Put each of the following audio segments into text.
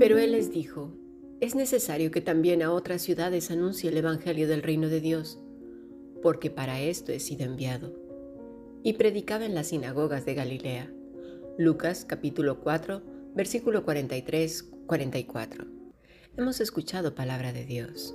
Pero él les dijo, es necesario que también a otras ciudades anuncie el Evangelio del reino de Dios, porque para esto he sido enviado. Y predicaba en las sinagogas de Galilea. Lucas capítulo 4, versículo 43-44. Hemos escuchado palabra de Dios.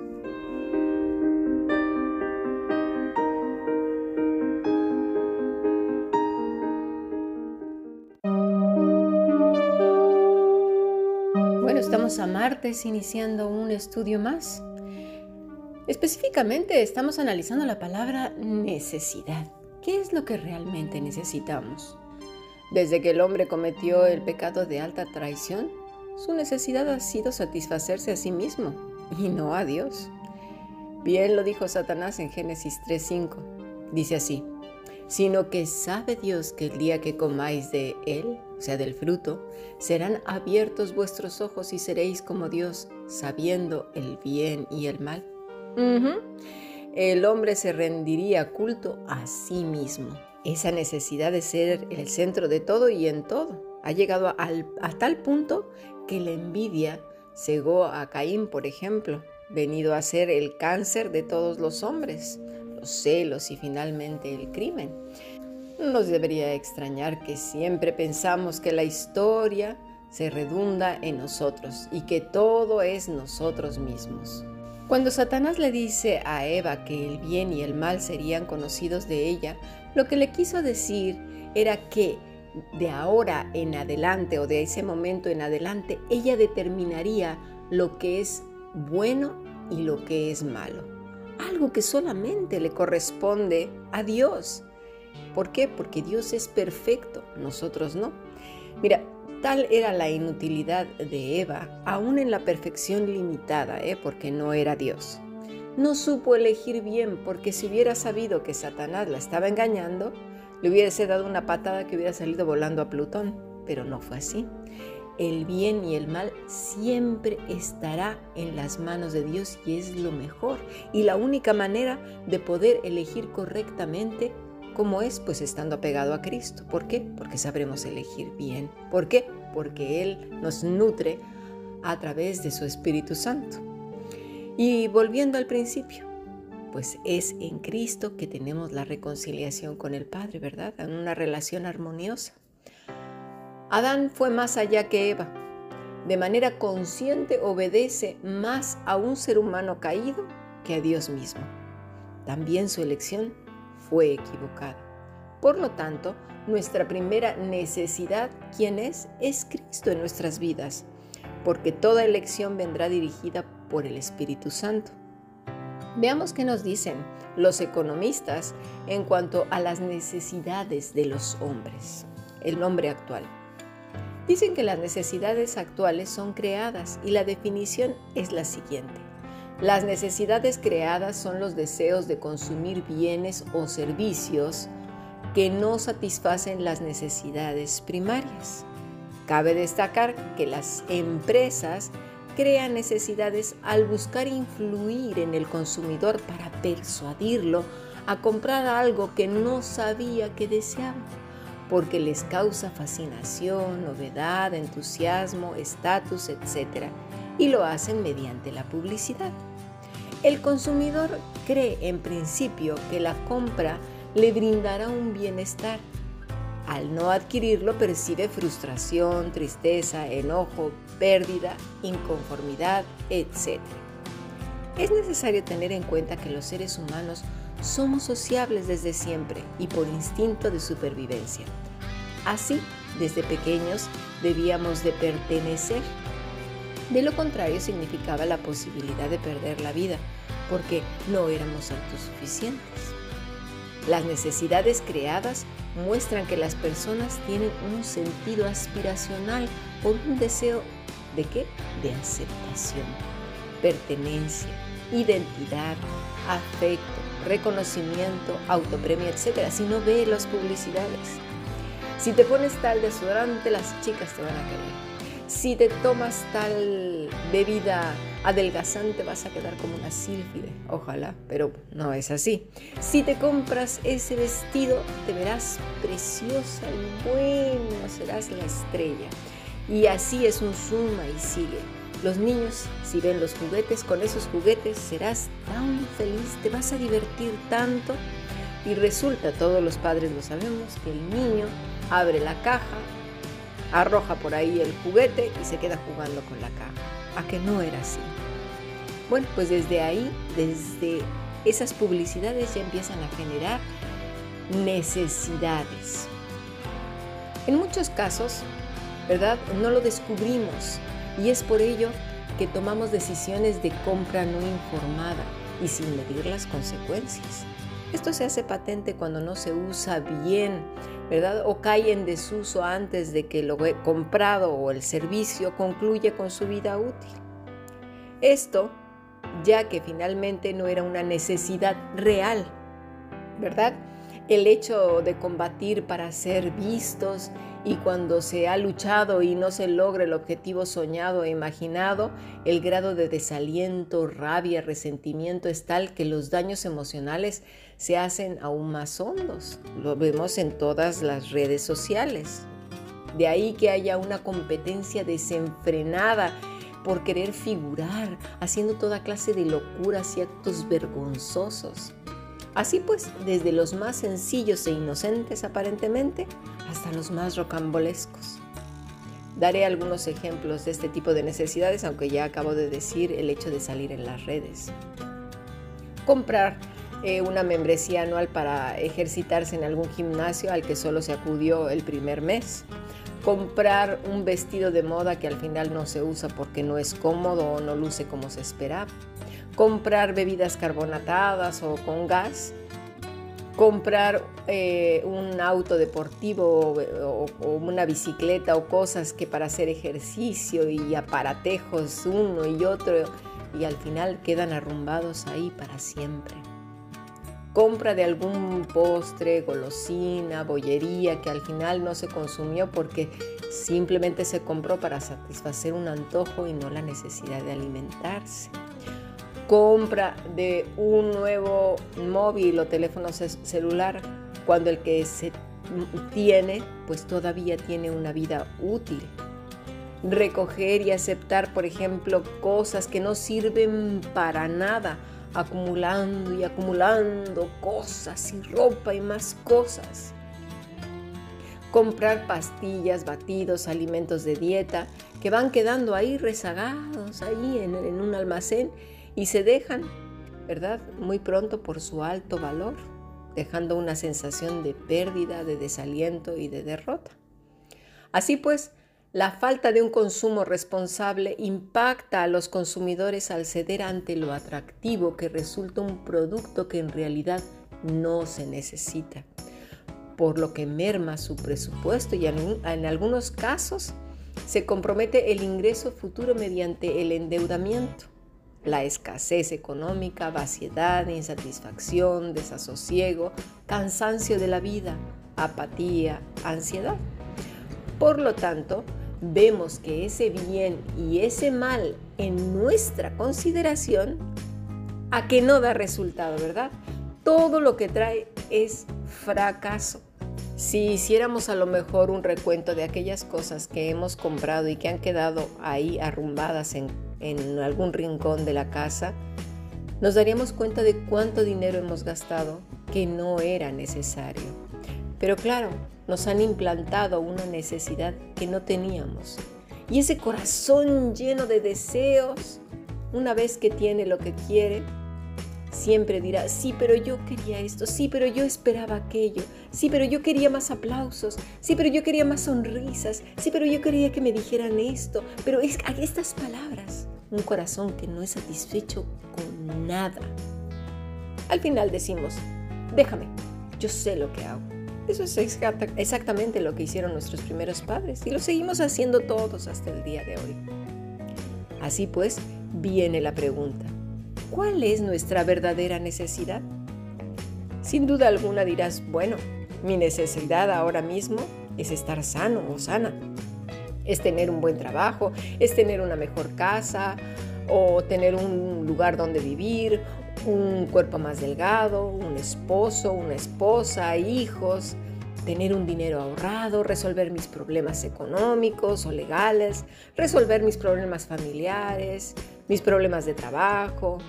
A martes iniciando un estudio más. Específicamente estamos analizando la palabra necesidad. ¿Qué es lo que realmente necesitamos? Desde que el hombre cometió el pecado de alta traición, su necesidad ha sido satisfacerse a sí mismo y no a Dios. Bien lo dijo Satanás en Génesis 3:5. Dice así, sino que sabe Dios que el día que comáis de él, o sea, del fruto, serán abiertos vuestros ojos y seréis como Dios, sabiendo el bien y el mal. El hombre se rendiría culto a sí mismo. Esa necesidad de ser el centro de todo y en todo ha llegado a tal punto que la envidia Cegó a Caín, por ejemplo, venido a ser el cáncer de todos los hombres, los celos y finalmente el crimen. No nos debería extrañar que siempre pensamos que la historia se redunda en nosotros y que todo es nosotros mismos. Cuando Satanás le dice a Eva que el bien y el mal serían conocidos de ella, lo que le quiso decir era que de ahora en adelante o de ese momento en adelante, ella determinaría lo que es bueno y lo que es malo. Algo que solamente le corresponde a Dios. ¿Por qué? Porque Dios es perfecto, nosotros no. Mira, tal era la inutilidad de Eva, aún en la perfección limitada, ¿eh? porque no era Dios. No supo elegir bien porque si hubiera sabido que Satanás la estaba engañando, le hubiese dado una patada que hubiera salido volando a Plutón, pero no fue así. El bien y el mal siempre estará en las manos de Dios y es lo mejor. Y la única manera de poder elegir correctamente ¿Cómo es? Pues estando apegado a Cristo. ¿Por qué? Porque sabremos elegir bien. ¿Por qué? Porque Él nos nutre a través de su Espíritu Santo. Y volviendo al principio, pues es en Cristo que tenemos la reconciliación con el Padre, ¿verdad? En una relación armoniosa. Adán fue más allá que Eva. De manera consciente obedece más a un ser humano caído que a Dios mismo. También su elección fue equivocada. Por lo tanto, nuestra primera necesidad, ¿quién es? Es Cristo en nuestras vidas, porque toda elección vendrá dirigida por el Espíritu Santo. Veamos qué nos dicen los economistas en cuanto a las necesidades de los hombres, el hombre actual. Dicen que las necesidades actuales son creadas y la definición es la siguiente. Las necesidades creadas son los deseos de consumir bienes o servicios que no satisfacen las necesidades primarias. Cabe destacar que las empresas crea necesidades al buscar influir en el consumidor para persuadirlo a comprar algo que no sabía que deseaba, porque les causa fascinación, novedad, entusiasmo, estatus, etc. Y lo hacen mediante la publicidad. El consumidor cree en principio que la compra le brindará un bienestar al no adquirirlo percibe frustración, tristeza, enojo, pérdida, inconformidad, etc. Es necesario tener en cuenta que los seres humanos somos sociables desde siempre y por instinto de supervivencia. Así, desde pequeños debíamos de pertenecer. De lo contrario significaba la posibilidad de perder la vida, porque no éramos autosuficientes. Las necesidades creadas muestran que las personas tienen un sentido aspiracional por un deseo de qué? De aceptación, pertenencia, identidad, afecto, reconocimiento, autopremio, etc. Si no ve las publicidades. Si te pones tal desodorante, las chicas te van a querer si te tomas tal bebida adelgazante vas a quedar como una sílfide, ojalá, pero no es así. Si te compras ese vestido, te verás preciosa y bueno, serás la estrella. Y así es un suma y sigue. Los niños, si ven los juguetes, con esos juguetes serás tan feliz, te vas a divertir tanto. Y resulta, todos los padres lo sabemos, que el niño abre la caja, arroja por ahí el juguete y se queda jugando con la caja. A que no era así. Bueno, pues desde ahí, desde esas publicidades ya empiezan a generar necesidades. En muchos casos, ¿verdad? No lo descubrimos y es por ello que tomamos decisiones de compra no informada y sin medir las consecuencias. Esto se hace patente cuando no se usa bien, ¿verdad? O cae en desuso antes de que lo comprado o el servicio concluya con su vida útil. Esto ya que finalmente no era una necesidad real, ¿verdad? El hecho de combatir para ser vistos y cuando se ha luchado y no se logra el objetivo soñado e imaginado, el grado de desaliento, rabia, resentimiento es tal que los daños emocionales se hacen aún más hondos. Lo vemos en todas las redes sociales. De ahí que haya una competencia desenfrenada por querer figurar, haciendo toda clase de locuras y actos vergonzosos. Así pues, desde los más sencillos e inocentes aparentemente hasta los más rocambolescos. Daré algunos ejemplos de este tipo de necesidades, aunque ya acabo de decir el hecho de salir en las redes. Comprar eh, una membresía anual para ejercitarse en algún gimnasio al que solo se acudió el primer mes. Comprar un vestido de moda que al final no se usa porque no es cómodo o no luce como se esperaba. Comprar bebidas carbonatadas o con gas comprar eh, un auto deportivo o, una bicicleta o cosas que para hacer ejercicio y aparatejos uno y otro y al final quedan arrumbados ahí para siempre. Compra de algún postre, golosina, bollería que al final no se consumió porque simplemente se compró para satisfacer un antojo y no la necesidad de alimentarse compra de un nuevo móvil o teléfono celular cuando el que se tiene pues todavía tiene una vida útil. Recoger y aceptar, por ejemplo, cosas que no sirven para nada, acumulando y acumulando cosas y ropa y más cosas. Comprar pastillas, batidos, alimentos de dieta que van quedando ahí rezagados, ahí en, en un almacén y se dejan, ¿verdad? Muy pronto por su alto valor, dejando una sensación de pérdida, de desaliento y de derrota. Así pues, la falta de un consumo responsable impacta a los consumidores al ceder ante lo atractivo que resulta un producto que en realidad no se necesita, por lo que merma su presupuesto y en, algunos casos se compromete el ingreso futuro mediante el endeudamiento la escasez económica, vaciedad, insatisfacción, desasosiego, cansancio de la vida, apatía, ansiedad. Por lo tanto, vemos que ese bien y ese mal en nuestra consideración, a que no da resultado, ¿verdad? Todo lo que trae es fracaso. Si hiciéramos a lo mejor un recuento de aquellas cosas que hemos comprado y que han quedado ahí arrumbadas en algún rincón de la casa, nos daríamos cuenta de cuánto dinero hemos gastado que no era necesario. Pero claro, nos han implantado una necesidad que no teníamos. Y ese corazón lleno de deseos, una vez que tiene lo que quiere, siempre dirá, sí, pero yo quería esto, sí, pero yo esperaba aquello, sí, pero yo quería más aplausos, sí, pero yo quería más sonrisas, sí, pero yo quería que me dijeran esto, pero es, estas palabras un corazón que no es satisfecho con nada. Al final decimos, déjame, yo sé lo que hago. Eso es exactamente lo que hicieron nuestros primeros padres y lo seguimos haciendo todos hasta el día de hoy. Así pues, viene la pregunta, ¿cuál es nuestra verdadera necesidad? Sin duda alguna dirás, bueno, mi necesidad ahora mismo es estar sano o sana, es tener un buen trabajo, es tener una mejor casa o tener un lugar donde vivir un cuerpo más delgado, un esposo, una esposa, hijos, tener un dinero ahorrado, resolver mis problemas económicos o legales, resolver mis problemas familiares, mis problemas de trabajo,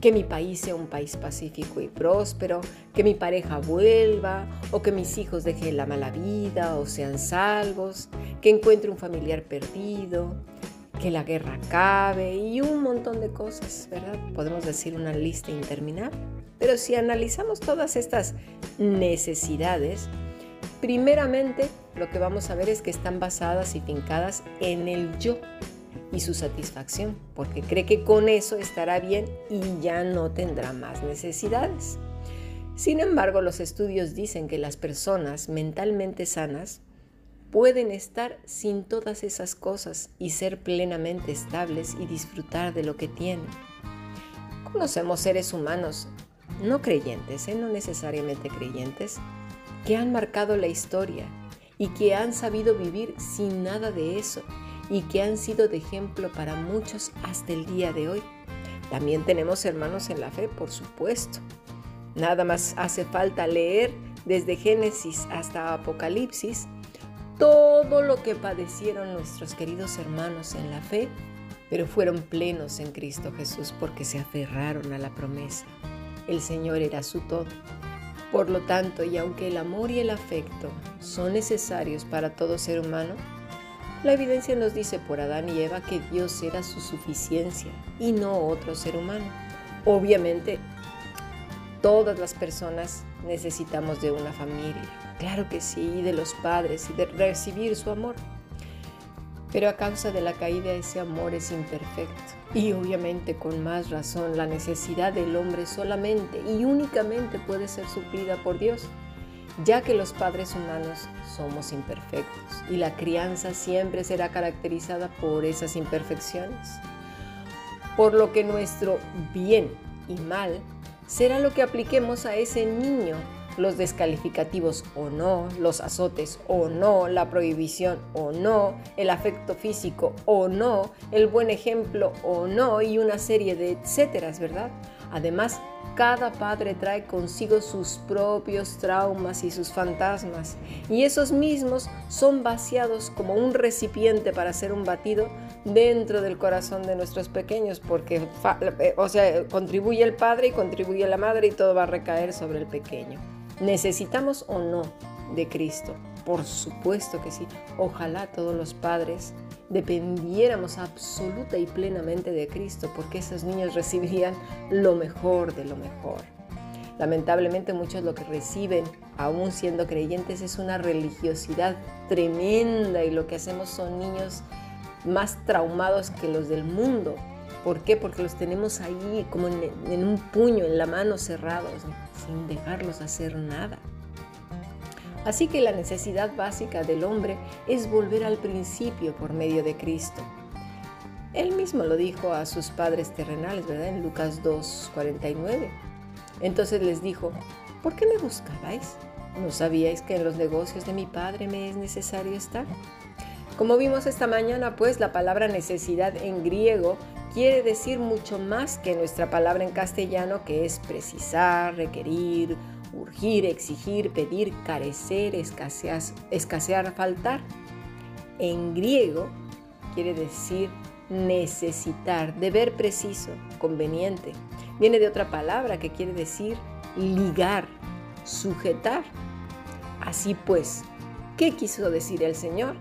que mi país sea un país pacífico y próspero, que mi pareja vuelva o que mis hijos dejen la mala vida o sean salvos, que encuentre un familiar perdido, que la guerra acabe y un montón de cosas, ¿verdad? Podemos decir una lista interminable. Pero si analizamos todas estas necesidades, primeramente lo que vamos a ver es que están basadas y fincadas en el yo y su satisfacción, porque cree que con eso estará bien y ya no tendrá más necesidades. Sin embargo, los estudios dicen que las personas mentalmente sanas pueden estar sin todas esas cosas y ser plenamente estables y disfrutar de lo que tienen. Conocemos seres humanos, no creyentes, ¿eh? no necesariamente creyentes, que han marcado la historia y que han sabido vivir sin nada de eso y que han sido de ejemplo para muchos hasta el día de hoy. También tenemos hermanos en la fe, por supuesto. Nada más hace falta leer desde Génesis hasta Apocalipsis todo lo que padecieron nuestros queridos hermanos en la fe, pero fueron plenos en Cristo Jesús porque se aferraron a la promesa. El Señor era su todo. Por lo tanto, y aunque el amor y el afecto son necesarios para todo ser humano, la evidencia nos dice por Adán y Eva que Dios era su suficiencia y no otro ser humano. Obviamente, todas las personas necesitamos de una familia, Claro que sí, de los padres y de recibir su amor. Pero a causa de la caída ese amor es imperfecto. Y obviamente con más razón la necesidad del hombre solamente y únicamente puede ser suplida por Dios, ya que los padres humanos somos imperfectos y la crianza siempre será caracterizada por esas imperfecciones. Por lo que nuestro bien y mal será lo que apliquemos a ese niño los descalificativos o no, los azotes o no, la prohibición o no, el afecto físico o no, el buen ejemplo o no y una serie de etcéteras, ¿verdad? Además, cada padre trae consigo sus propios traumas y sus fantasmas, y esos mismos son vaciados como un recipiente para hacer un batido dentro del corazón de nuestros pequeños, porque, eh, o sea, contribuye el padre y contribuye la madre y todo va a recaer sobre el pequeño. ¿Necesitamos o no de Cristo? Por supuesto que sí. Ojalá todos los padres dependiéramos absoluta y plenamente de Cristo, porque esos niños recibirían lo mejor de lo mejor. Lamentablemente muchos lo que reciben, aún siendo creyentes, es una religiosidad tremenda y lo que hacemos son niños más traumados que los del mundo. ¿Por qué? Porque los tenemos ahí como en, un puño, en la mano cerrados sin dejarlos hacer nada. Así que la necesidad básica del hombre es volver al principio por medio de Cristo. Él mismo lo dijo a sus padres terrenales, ¿verdad? En Lucas 2, 49. Entonces les dijo, ¿por qué me buscabais? ¿No sabíais que en los negocios de mi padre me es necesario estar? Como vimos esta mañana, pues la palabra necesidad en griego quiere decir mucho más que nuestra palabra en castellano que es precisar, requerir, urgir, exigir, pedir, carecer, escasear, faltar. En griego quiere decir necesitar, deber preciso, conveniente. Viene de otra palabra que quiere decir ligar, sujetar. Así pues, ¿qué quiso decir el Señor?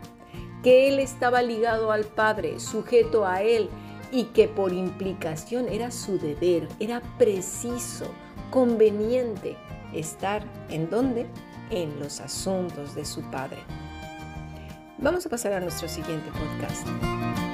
Que Él estaba ligado al Padre, sujeto a Él, y que por implicación era su deber, era preciso, conveniente estar en dónde? En los asuntos de su Padre. Vamos a pasar a nuestro siguiente podcast.